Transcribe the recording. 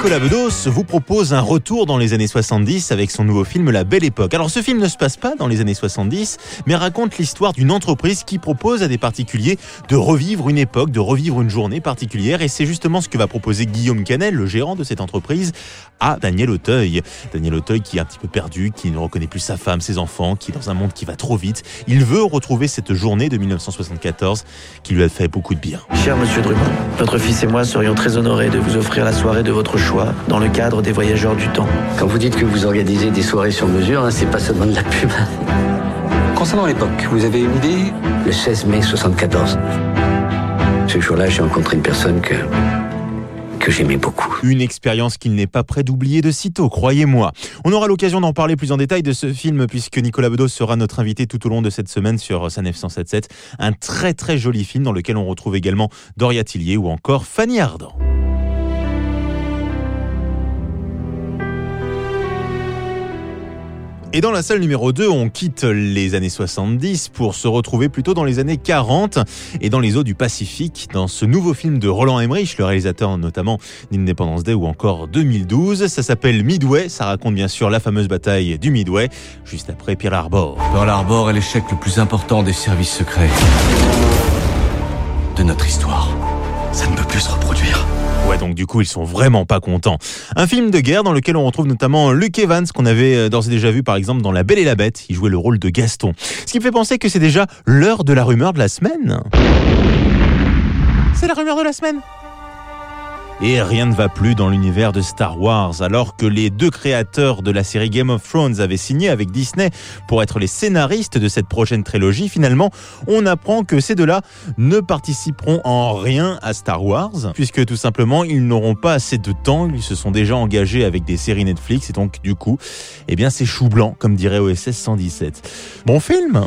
Nicolas Bedos vous propose un retour dans les années 70 avec son nouveau film La Belle Époque. Alors ce film ne se passe pas dans les années 70, mais raconte l'histoire d'une entreprise qui propose à des particuliers de revivre une époque, de revivre une journée particulière. Et c'est justement ce que va proposer Guillaume Canel, le gérant de cette entreprise, à Daniel Auteuil. Daniel Auteuil qui est un petit peu perdu, qui ne reconnaît plus sa femme, ses enfants, qui est dans un monde qui va trop vite. Il veut retrouver cette journée de 1974 qui lui a fait beaucoup de bien. Cher monsieur Drummond, votre fils et moi serions très honorés de vous offrir la soirée de votre choix dans le cadre des voyageurs du temps. Quand vous dites que vous organisez des soirées sur mesure, hein, c'est pas seulement de la pub. Concernant l'époque, vous avez une idée? Le 16 mai 74. Ce jour-là, j'ai rencontré une personne que que j'aimais beaucoup. Une expérience qu'il n'est pas prêt d'oublier de sitôt, croyez-moi. On aura l'occasion d'en parler plus en détail de ce film puisque Nicolas Bedos sera notre invité tout au long de cette semaine sur Sanef 177. Un très très joli film dans lequel on retrouve également Doria Tillier ou encore Fanny Ardant. Et dans la salle numéro 2, on quitte les années 70 pour se retrouver plutôt dans les années 40 et dans les eaux du Pacifique, dans ce nouveau film de Roland Emmerich, le réalisateur notamment d'Independence Day ou encore 2012. Ça s'appelle Midway, ça raconte bien sûr la fameuse bataille du Midway, juste après Pearl Harbor. Pearl Harbor est l'échec le plus important des services secrets de notre histoire. Du coup, ils sont vraiment pas contents. Un film de guerre dans lequel on retrouve notamment Luke Evans, qu'on avait euh, d'ores et déjà vu par exemple dans La Belle et la Bête. Il jouait le rôle de Gaston. Ce qui me fait penser que c'est déjà l'heure de la rumeur de la semaine. C'est la rumeur de la semaine et rien ne va plus dans l'univers de Star Wars, alors que les deux créateurs de la série Game of Thrones avaient signé avec Disney pour être les scénaristes de cette prochaine trilogie. Finalement, on apprend que ces deux-là ne participeront en rien à Star Wars, puisque tout simplement, ils n'auront pas assez de temps. Ils se sont déjà engagés avec des séries Netflix, et donc du coup, eh bien, c'est chou blanc, comme dirait OSS 117. Bon film